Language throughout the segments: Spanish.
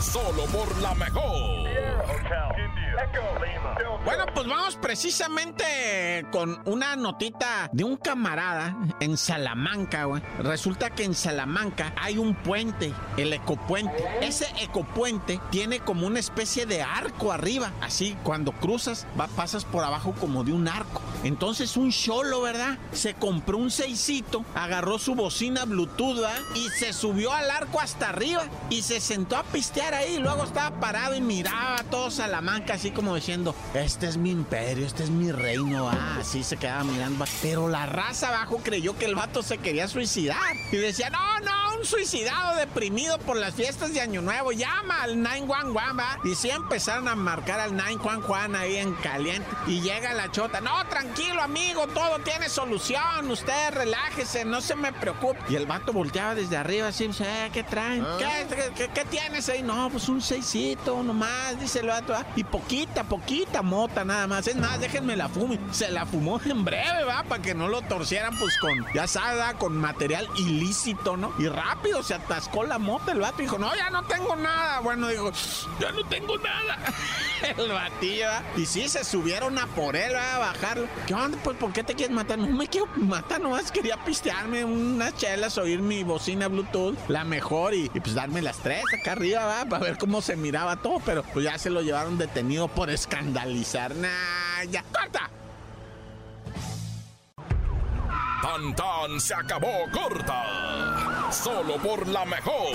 Solo por la mejor. Bueno, pues vamos precisamente con una notita de un camarada en Salamanca, güey. Resulta que en Salamanca hay un puente, el ecopuente. Ese ecopuente tiene como una especie de arco arriba. Así, cuando cruzas, va, pasas por abajo como de un arco. Entonces un cholo, ¿verdad? Se compró un seisito, agarró su bocina Bluetooth. Y se subió al arco hasta arriba y se sentó a pistear ahí. Luego estaba parado y miraba a todo Salamanca así como diciendo, este es mi imperio, este es mi reino. Ah, así se quedaba mirando. Pero la raza abajo creyó que el vato se quería suicidar. Y decía, no, no, un suicidado deprimido por las fiestas de Año Nuevo. Llama al 911, ¿va? Y sí empezaron a marcar al 911 ahí en caliente. Y llega la chota, no, tranquilo amigo, todo tiene solución. Usted relájese, no se me preocupe. Y el vato volteaba desde arriba así, eh, ¿qué traen? ¿Qué, qué, qué- qué tienes ahí? No, pues un seisito nomás, dice el vato. ah, Y poquita, poquita mota nada más. Es más, déjenme la fume. Se la fumó en breve, va, para que no lo torcieran, pues con, ya sabes, ¿va? con material ilícito, ¿no? Y rápido se atascó la mota el vato. Dijo, no, ya no tengo nada. Bueno, digo, ya no tengo nada. el batillo, ¿va? Y sí, se subieron a por él, ¿va? a bajarlo. ¿Qué onda? Pues, ¿por qué te quieres matar? No me quiero matar, nomás quería pistearme unas chelas, oír mi bocina Bluetooth, la mejor, y, pues darme las tres acá arriba, ¿va? Para ver cómo se miraba todo, pero pues ya se lo llevaron detenido por escandalizar. Nah, ya, corta. Tan tan se acabó corta. Solo por la mejor.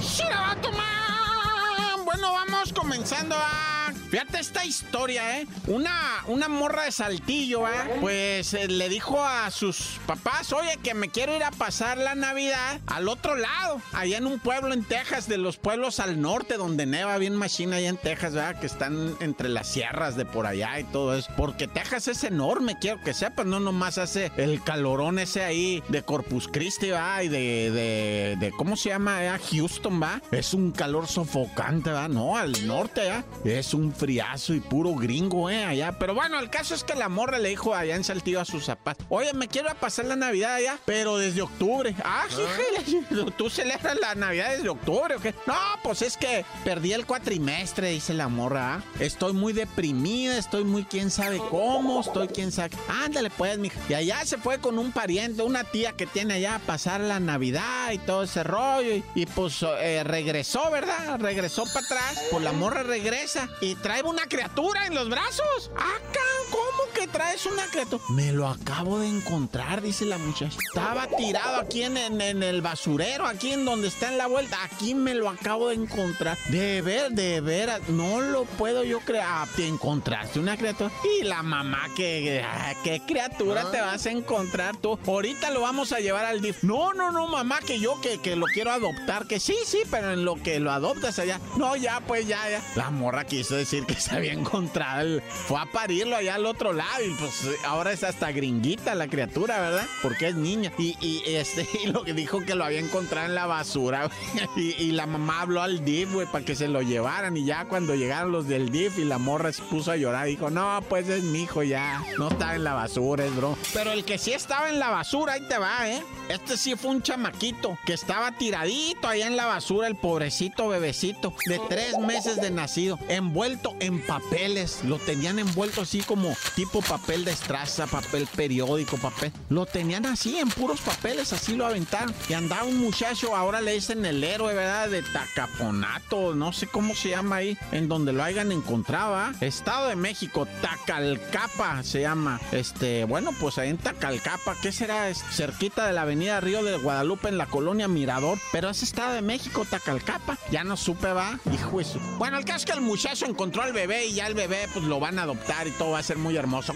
¡Shirabato man! Bueno, vamos comenzando a. Fíjate esta historia, ¿eh? Una, una morra de saltillo, ¿eh? Pues eh, le dijo a sus papás, oye, que me quiero ir a pasar la Navidad al otro lado, allá en un pueblo en Texas, de los pueblos al norte, donde neva bien machina allá en Texas, ¿verdad? Que están entre las sierras de por allá y todo eso. Porque Texas es enorme, quiero que sepas, no nomás hace el calorón ese ahí de Corpus Christi, ¿va? Y de, de, de ¿cómo se llama? eh? Houston, ¿va? Es un calor sofocante, ¿va? No, al norte, ¿va? Es un friazo y puro gringo, ¿eh? Allá. Pero bueno, el caso es que la morra le dijo allá en Saltillo a sus zapatos, oye, me quiero pasar la Navidad allá, pero desde octubre. Ah, híjole, ¿tú celebras la Navidad desde octubre o qué? No, pues es que perdí el cuatrimestre, dice la morra. ¿ah? Estoy muy deprimida, estoy muy quién sabe cómo, estoy quién sabe. Ándale, pues, mija. Y allá se fue con un pariente, una tía que tiene allá a pasar la Navidad y todo ese rollo. Y, y, pues eh, regresó, ¿verdad? Regresó para atrás. Pues la morra regresa y trae una criatura en los brazos. Acá, ¿cómo que traes una criatura? Me lo acabo de encontrar, dice la muchacha. Estaba tirado aquí en, en- en el basurero, aquí en donde está en la vuelta. Aquí me lo acabo de encontrar. De ver, de veras, no lo puedo yo creer. Ah, te encontraste una criatura. Y la mamá, que, ah, ¿qué criatura te vas a encontrar tú? Ahorita lo vamos a llevar al DIF. No, no, no, mamá, que yo que, que lo quiero adoptar. Que sí, sí, pero en lo que lo adoptas allá. No, ya, pues ya, ya. La morra quiso decir que se había encontrado. el- Fue a parirlo allá al otro lado. Y pues ahora es hasta gringuita la criatura, ¿verdad? Porque es niña. Y, y, este, y lo que dijo que lo había encontrado en la basura. Y, y la mamá habló al DIF, güey, para que se lo llevaran. Y ya cuando llegaron los del DIF y la morra se puso a llorar, dijo, no, pues es mi hijo ya. No estaba en la basura, es bro. Pero el que sí estaba en la basura, ahí te va, ¿eh? Este sí fue un chamaquito que estaba tiradito allá en la basura, el pobrecito bebecito de tres meses de nacido, envuelto en papeles. Lo tenían envuelto así como tipo papel de estraza, papel periódico, papel. Lo tenían así en puros papeles, así lo aventaron. Y andaba un muchacho, ahora le dicen el héroe, ¿verdad? De Tacaponato, no sé cómo se llama ahí, en donde lo hayan encontrado, ¿ah? Estado de México, Tacalcapa se llama. Este, bueno, pues ahí en Tacalcapa, ¿qué será? Cerquita de la avenida Río de Guadalupe en la colonia Mirador, pero es Estado de México, Tacalcapa. Ya no supe, va, hijo de su- Bueno, el caso es que el muchacho encontró al bebé y ya el bebé pues lo van a adoptar y todo va a ser muy hermoso.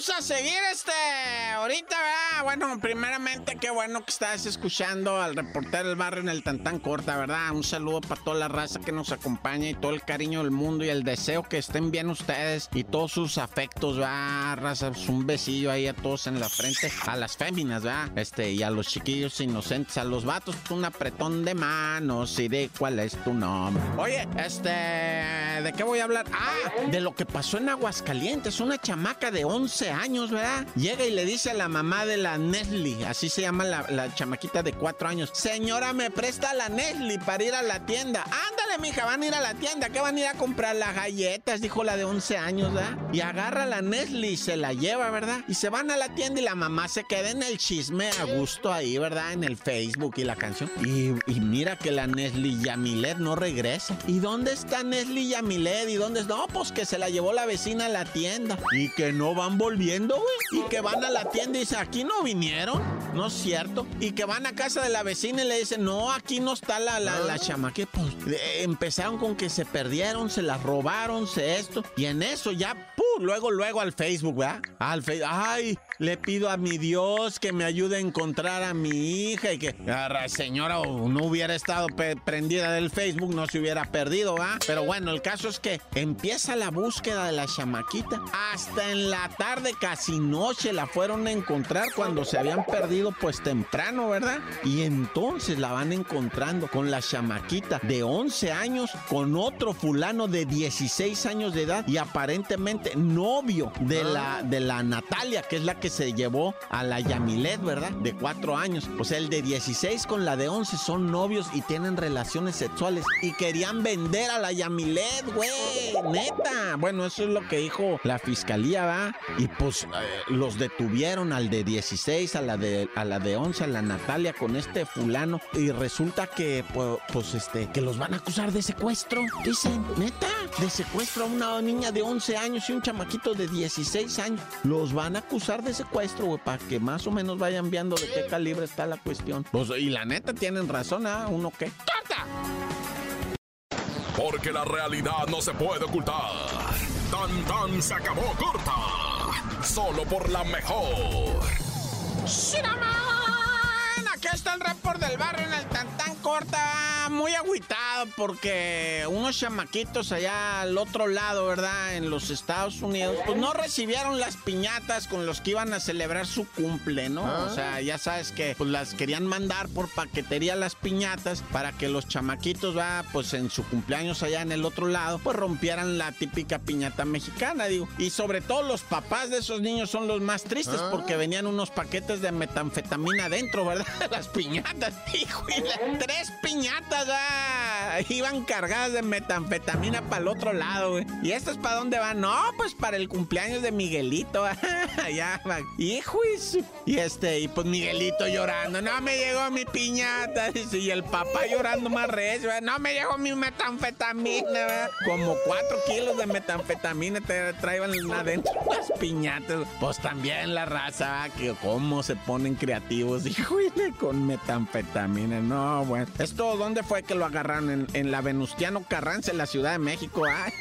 Seguir, este, ahorita, ¿verdad? Bueno, primeramente, qué bueno que estás escuchando al reportero del barrio en el Tantán Corta, ¿verdad? Un saludo para toda la raza que nos acompaña y todo el cariño del mundo y el deseo que estén bien ustedes y todos sus afectos, ¿verdad? Raza, pues, un besillo ahí a todos en la frente, a las féminas, ¿verdad? Este, y a los chiquillos inocentes, a los vatos, pues, un apretón de manos y de cuál es tu nombre. Oye, este, ¿de qué voy a hablar? Ah, de lo que pasó en Aguascalientes, una chamaca de 11 años, ¿verdad? Llega y le dice a la mamá de la Nestle, así se llama la, chamaquita de 4 años, señora, me presta la Nestle para ir a la tienda. Ándale, mija, van a ir a la tienda, ¿qué van a ir a comprar? Las galletas, dijo la de 11 años, ¿verdad? Y agarra la Nestle y se la lleva, ¿verdad? Y se van a la tienda y la mamá se queda en el chisme a gusto ahí, ¿verdad? En el Facebook y la canción. Y, mira que la Nestle Yamilet no regresa. ¿Y dónde está Nestle Yamilet? ¿Y dónde? No, pues que se la llevó la vecina a la tienda. Y que no van volviendo, güey. Y que van a la tienda y dice, aquí no vinieron. No es cierto. Y que van a casa de la vecina y le dicen, no, aquí no está la, la, la chamaque. Pues empezaron con que se perdieron, se la robaron, se esto. Y en eso ya. Luego, luego al Facebook, ¿verdad? Al Facebook. ¡Ay! Le pido a mi Dios que me ayude a encontrar a mi hija y que, la señora, no hubiera estado prendida del Facebook, no se hubiera perdido, ¿ah? Pero bueno, el caso es que empieza la búsqueda de la chamaquita. Hasta en la tarde, casi noche, la fueron a encontrar cuando se habían perdido, pues temprano, ¿verdad? Y entonces la van encontrando con la chamaquita de 11 años, con otro fulano de 16 años de edad y aparentemente novio de la, de la Natalia, que es la que se llevó a la Yamilet, ¿verdad? De cuatro años. Pues el de 16 con la de 11 son novios y tienen relaciones sexuales. Y querían vender a la Yamilet, güey. Neta. Bueno, eso es lo que dijo la fiscalía, ¿va? Y pues eh, los detuvieron al de 16, a la de, a la de 11, a la Natalia con este fulano. Y resulta que, pues, pues este, que los van a acusar de secuestro. Dicen, neta, de secuestro a una niña de 11 años y un chamaquito de 16 años. Los van a acusar de secuestro, güey, para que más o menos vayan viendo de qué calibre está la cuestión. Pues, y la neta tienen razón, ¿ah? ¿Uno qué? ¡Corta! Porque la realidad no se puede ocultar. Tan tan se acabó corta. Solo por la mejor. ¡Shiraman! Aquí está el report del barrio muy agüitado porque unos chamaquitos allá al otro lado, ¿verdad? En los Estados Unidos, pues no recibieron las piñatas con los que iban a celebrar su cumple, ¿no? O ah. sea, ya sabes que pues las querían mandar por paquetería las piñatas para que los chamaquitos, va, pues en su cumpleaños allá en el otro lado, pues rompieran la típica piñata mexicana, digo. Y sobre todo los papás de esos niños son los más tristes porque ah. venían unos paquetes de metanfetamina dentro, ¿verdad? las piñatas, hijo, y tres piñatas iban cargadas de metanfetamina para el otro lado, güey. ¿Y estos para dónde van? No, pues para el cumpleaños de Miguelito. ya, hijo y este, y pues Miguelito llorando. No me llegó mi piñata. Y el papá llorando más recio. No me llegó mi metanfetamina, Como cuatro kilos de metanfetamina te traían adentro las piñatas. Pues también la raza, que cómo se ponen creativos, hijo, con metanfetamina. No, bueno. ¿Esto dónde fue que lo agarraron? En, la Venustiano Carranza, en la Ciudad de México. Ay,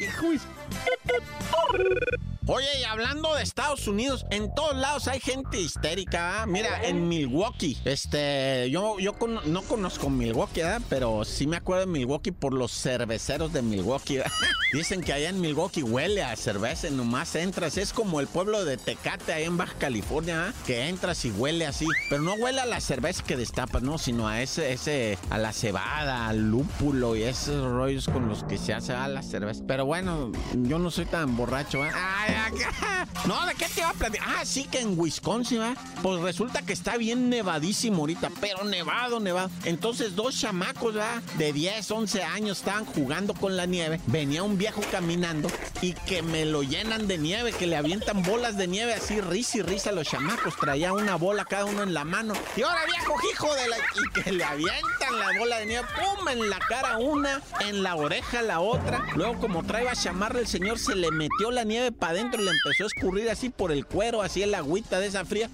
Oye, y hablando de Estados Unidos, en todos lados hay gente histérica. ¿ah? Mira, en Milwaukee, este, yo, yo no conozco Milwaukee, ¿verdad? pero sí me acuerdo de Milwaukee por los cerveceros de Milwaukee. Dicen que allá en Milwaukee huele a cerveza, nomás entras, es como el pueblo de Tecate ahí en Baja California, ¿ah? que entras y huele así, pero no huele a la cerveza que destapas, no, sino a ese, ese, a la cebada, al lúpulo y esos rollos con los que se hace a la cerveza. Pero bueno, yo no soy tan borracho, ¿eh? ¡Ay, no, ¿de qué te iba a platicar? Ah, sí que en Wisconsin, ¿va? Pues resulta que está bien nevadísimo ahorita, pero nevado, nevado. Entonces dos chamacos, ¿va? De 10, 11 años estaban jugando con la nieve. Venía un viejo caminando y que me lo llenan de nieve, que le avientan bolas de nieve así, risa y risa a los chamacos. Traía una bola cada uno en la mano. Y ahora viejo hijo de la... Y que le avientan la bola de nieve, ¡pum! En la cara una, en la oreja la otra. Luego como traía a chamarra el señor, se le metió la nieve para adentro y le empezó a escurrir así por el cuero, así el agüita de esa fría.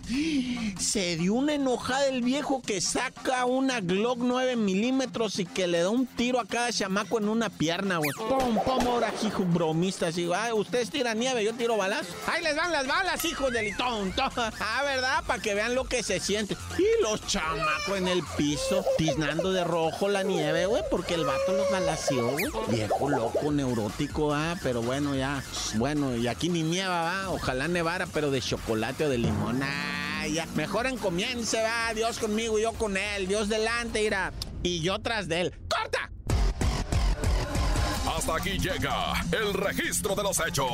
Se dio una enojada el viejo que saca una Glock 9 milímetros y que le da un tiro a cada chamaco en una pierna, güey. Pum, pum, ahora, hijo bromista, así, ah, ustedes tiran nieve, yo tiro balas. Ahí les van las balas, hijos del tonto. Ah, ¿verdad? Para que vean lo que se siente. Y los chamacos en el piso, tiznando de rojo la nieve, güey, porque el vato los galació, güey. Viejo loco, neurótico, ah, pero bueno, ya. Bueno, y aquí ni nieva, va. Ojalá nevara, pero de chocolate o de limón. Ah, ya. Mejor encomiéndense, va. Dios conmigo y yo con él. Dios delante, irá. Y yo tras de él. ¡Corta! Hasta aquí llega el registro de los hechos.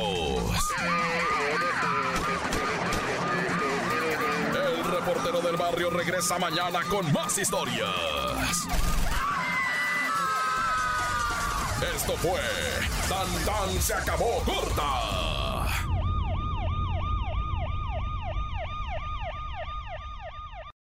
El reportero del barrio regresa mañana con más historias. Esto fue Tan Tan se acabó corta